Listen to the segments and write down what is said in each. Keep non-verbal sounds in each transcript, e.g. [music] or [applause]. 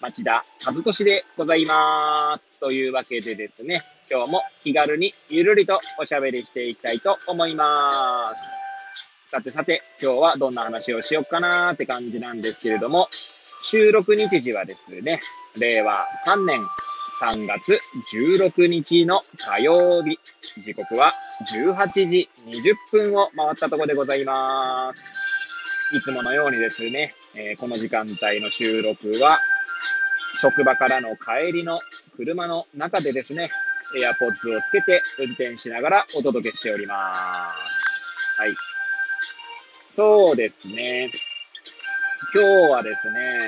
町田和俊でございます。というわけでですね、今日も気軽にゆるりとおしゃべりしていきたいと思います。さてさて、今日はどんな話をしよっかなーって感じなんですけれども、収録日時はですね、令和3年3月16日の火曜日、時刻は18時20分を回ったところでございます。いつものようにですね、えー、この時間帯の収録は、職場からの帰りの車の中でですね、エアポッズをつけて運転しながらお届けしております。はい。そうですね。今日はですね、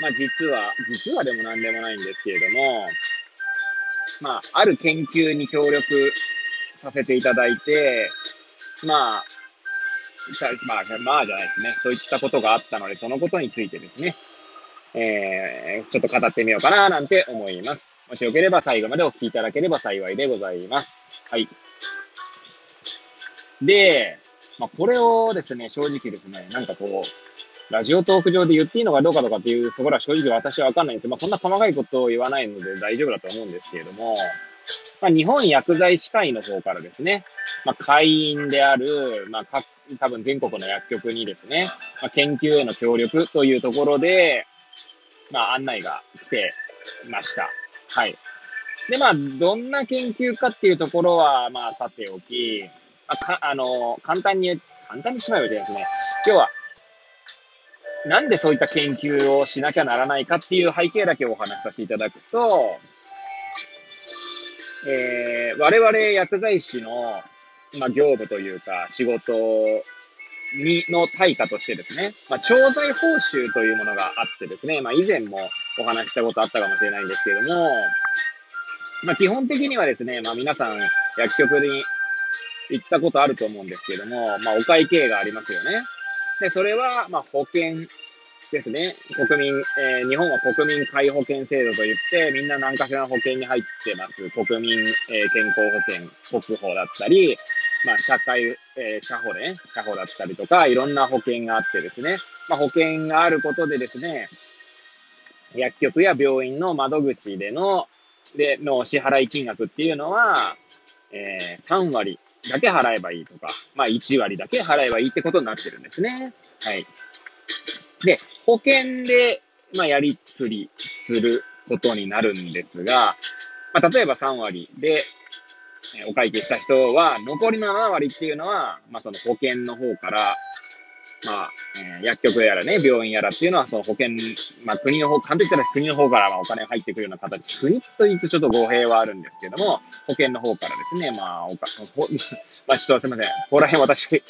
まあ実は、実はでも何でもないんですけれども、まあ、ある研究に協力させていただいて、まあ、まあ、まあじゃないですね。そういったことがあったので、そのことについてですね、えー、ちょっと語ってみようかな、なんて思います。もしよければ最後までお聞きいただければ幸いでございます。はい。で、まあ、これをですね、正直ですね、なんかこう、ラジオトーク上で言っていいのかどうかとかっていうところは正直私はわかんないんですまあ、そんな細かいことを言わないので大丈夫だと思うんですけれども、まあ、日本薬剤師会の方からですね、まあ、会員である、まあ、多分全国の薬局にですね、まあ、研究への協力というところで、まあ、案内が来てました。はい。で、まあ、どんな研究かっていうところは、まあ、さておき、まあ、かあの、簡単に、簡単にしまえばいいですね。今日は、なんでそういった研究をしなきゃならないかっていう背景だけお話しさせていただくと、えー、我々薬剤師の、まあ、業務というか、仕事に、の対価としてですね、まあ、調剤報酬というものがあってですね、まあ、以前もお話ししたことあったかもしれないんですけれども、まあ、基本的にはですね、まあ、皆さん薬局に行ったことあると思うんですけれども、まあ、お会計がありますよね。で、それは、ま、保険ですね。国民、えー、日本は国民皆保険制度といって、みんな何かしらの保険に入ってます。国民、えー、健康保険、国保だったり、まあ、社会、えー、社保ね、社保だったりとか、いろんな保険があってですね、まあ、保険があることでですね、薬局や病院の窓口での、で、の支払い金額っていうのは、えー、3割だけ払えばいいとか、まあ、1割だけ払えばいいってことになってるんですね。はい。で、保険で、まあ、やりくりすることになるんですが、まあ、例えば3割で、お会計した人は、残りの7割っていうのは、まあ、その保険の方から、まあ、えー、薬局やらね、病院やらっていうのは、その保険、まあ、国の方、簡単に言ったら国の方からまあお金が入ってくるような形、国と言うとちょっと語弊はあるんですけども、保険の方からですね、まあ、おか、[laughs] まあ、ちょっとすみません。ここら辺私、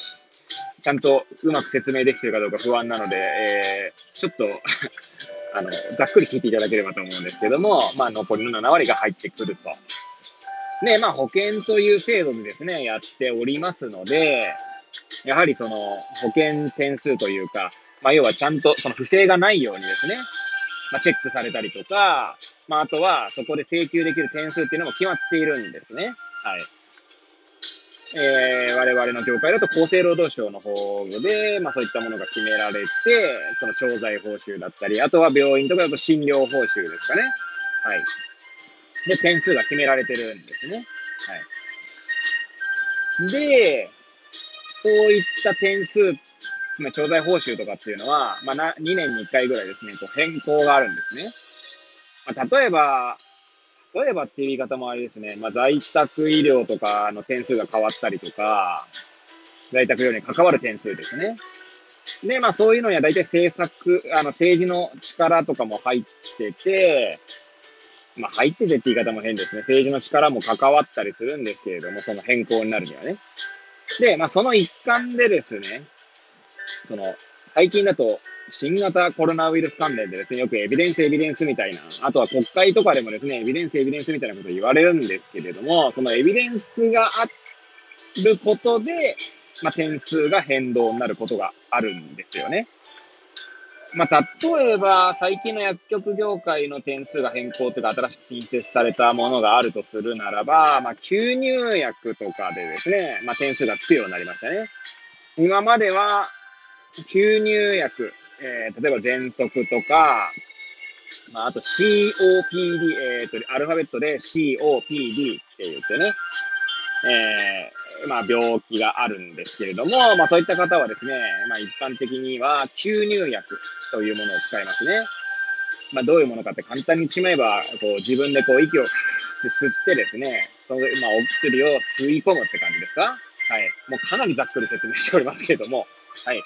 ちゃんとうまく説明できてるかどうか不安なので、えー、ちょっと [laughs] あの、ざっくり聞いていただければと思うんですけども、まあ、残りの7割が入ってくると。で、まあ、保険という制度でですね、やっておりますので、やはりその、保険点数というか、まあ、要はちゃんとその不正がないようにですね、まあ、チェックされたりとか、まあ、あとはそこで請求できる点数っていうのも決まっているんですね。はい。えー、我々の業界だと厚生労働省の方で、まあそういったものが決められて、その調剤報酬だったり、あとは病院とかだと診療報酬ですかね。はい。で、点数が決められてるんですね。はい。で、そういった点数、つまり調剤報酬とかっていうのは、まあ、2年に1回ぐらいですね、こう変更があるんですね。まあ、例えば、例えばっていう言い方もあれですね、まあ、在宅医療とかの点数が変わったりとか、在宅医療に関わる点数ですね。で、まあそういうのには大体政策、あの政治の力とかも入ってて、まあ入っててって言い方も変ですね。政治の力も関わったりするんですけれども、その変更になるにはね。で、まあその一環でですね、その、最近だと新型コロナウイルス関連でですね、よくエビデンスエビデンスみたいな、あとは国会とかでもですね、エビデンスエビデンスみたいなこと言われるんですけれども、そのエビデンスがあることで、まあ、点数が変動になることがあるんですよね。まあ、例えば、最近の薬局業界の点数が変更というか、新しく新設されたものがあるとするならば、まあ、吸入薬とかでですね、まあ、点数がつくようになりましたね。今までは、吸入薬、えー、例えば喘息とか、まあ、あと COPD、えっ、ー、と、アルファベットで COPD って言ってね、えー、まあ、病気があるんですけれども、まあ、そういった方はですね、まあ、一般的には吸入薬というものを使いますね。まあ、どういうものかって簡単に言っちまえば、こう、自分でこう、息を [laughs] 吸ってですね、その、まあ、お薬を吸い込むって感じですか？はい。もうかなりざっくり説明しておりますけれども、はい。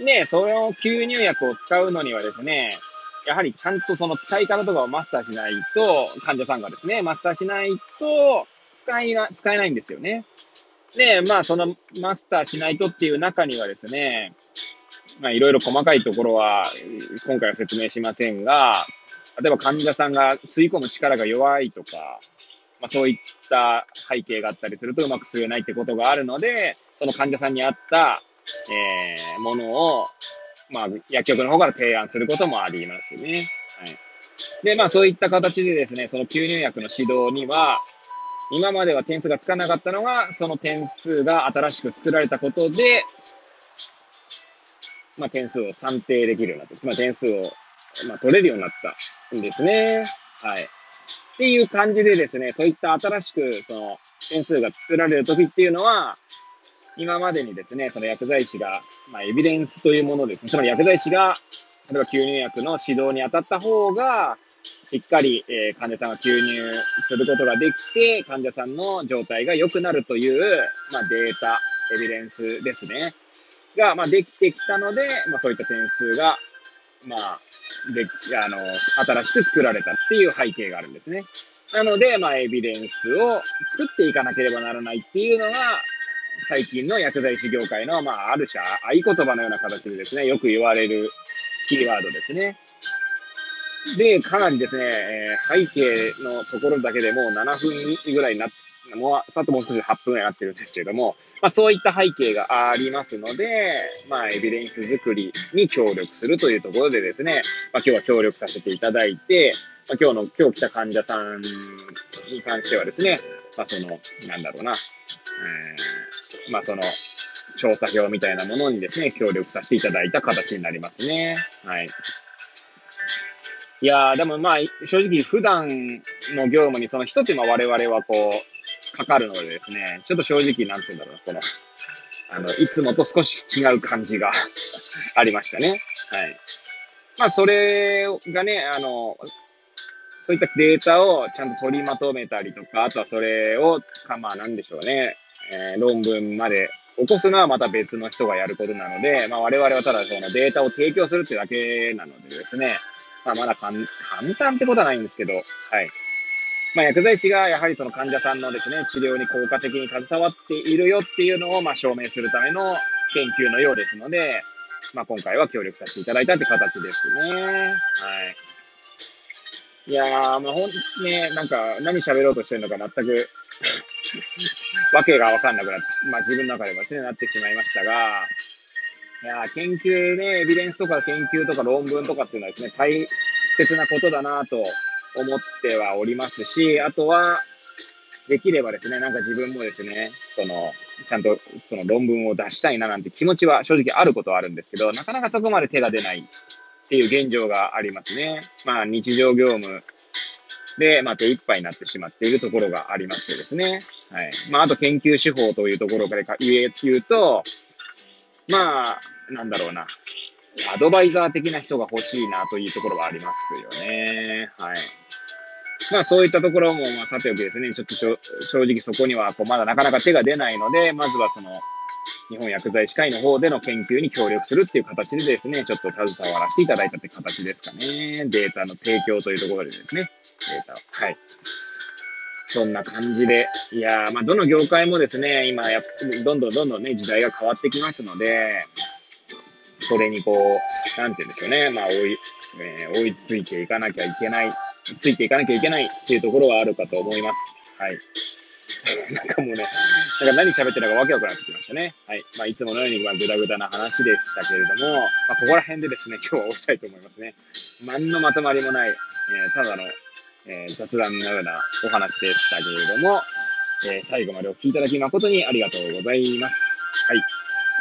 で、その吸入薬を使うのにはですね、やはりちゃんとその使い方とかをマスターしないと、患者さんがですね、マスターしないと、使いな、使えないんですよね。で、まあ、そのマスターしないとっていう中にはですね、まあ、いろいろ細かいところは、今回は説明しませんが、例えば患者さんが吸い込む力が弱いとか、まあ、そういった背景があったりするとうまく吸えないってことがあるので、その患者さんに合った、えー、ものを、まあ、薬局の方から提案することもありますね。はい。で、まあ、そういった形でですね、その吸入薬の指導には、今までは点数がつかなかったのが、その点数が新しく作られたことで、まあ、点数を算定できるようになった。つまり点数を、まあ、取れるようになったんですね。はい。っていう感じでですね、そういった新しく、その、点数が作られるときっていうのは、今までにですね、その薬剤師が、まあ、エビデンスというものですね。つまり薬剤師が、例えば吸入薬の指導に当たった方が、しっかり、えー、患者さんが吸入することができて、患者さんの状態が良くなるという、まあ、データ、エビデンスですね。が、まあ、できてきたので、まあ、そういった点数が、まあ、で、あの、新しく作られたっていう背景があるんですね。なので、まあ、エビデンスを作っていかなければならないっていうのが、最近の薬剤師業界の、まあ、ある種、合言葉のような形でですね、よく言われるキーワードですね。で、かなりですね、えー、背景のところだけでもう7分ぐらいになっもう、さっともう少し8分ぐらいになってるんですけれども、まあそういった背景がありますので、まあエビデンス作りに協力するというところでですね、まあ今日は協力させていただいて、まあ今日の、今日来た患者さんに関してはですね、まあその、なんだろうな、え、まあその、調査票みたいなものにですね、協力させていただいた形になりますね。はい。いやー、でもまあ、正直普段の業務にその一手間我々はこう、かかるのでですね、ちょっと正直なんて言うんだろう、この、あの、いつもと少し違う感じが [laughs] ありましたね。はい。まあ、それがね、あの、そういったデータをちゃんと取りまとめたりとか、あとはそれを、まあなんでしょうね、えー、論文まで起こすのはまた別の人がやることなので、まあ我々はただそのデータを提供するってだけなのでですね、まあ、まだ簡単ってことはないんですけど、はい。まあ、薬剤師がやはりその患者さんのですね、治療に効果的に携わっているよっていうのを、まあ、証明するための研究のようですので、まあ、今回は協力させていただいたって形ですね。はい。いやー、まあ、ほんね、なんか、何喋ろうとしてるのか全く [laughs] わけがわかんなくなって、まあ、自分の中ではですね、なってしまいましたが、いや、研究ね、エビデンスとか研究とか論文とかっていうのはですね、切なことだなと思ってはおりますし、あとは、できればですね、なんか自分もですね、その、ちゃんとその論文を出したいななんて気持ちは正直あることはあるんですけど、なかなかそこまで手が出ないっていう現状がありますね。まあ日常業務で、まあ手一杯になってしまっているところがありましてですね。はい。まああと研究手法というところから言うと、まあ、なんだろうな。アドバイザー的な人が欲しいなというところはありますよね。はい。まあそういったところも、まあさておきですね、ちょっと正直そこにはこうまだなかなか手が出ないので、まずはその、日本薬剤師会の方での研究に協力するっていう形でですね、ちょっと携わらせていただいたって形ですかね。データの提供というところでですね、データを。はい。そんな感じで。いやまあ、どの業界もですね、今や、どんどんどんどんね、時代が変わってきますので、それにこう、なんて言うんでしょうね。まあ、追い、えー、追いついていかなきゃいけない、ついていかなきゃいけないっていうところはあるかと思います。はい。[laughs] なんかもうね、なんか何喋ってるのかわけわからなくなってきましたね。はい。まあ、いつものように、まあ、ぐだぐだな話でしたけれども、まあ、ここら辺でですね、今日は終わりたいと思いますね。何のまとまりもない、えー、ただの、えー、雑談のようなお話でしたけれども、えー、最後までお聞きいただき誠にありがとうございます。はい。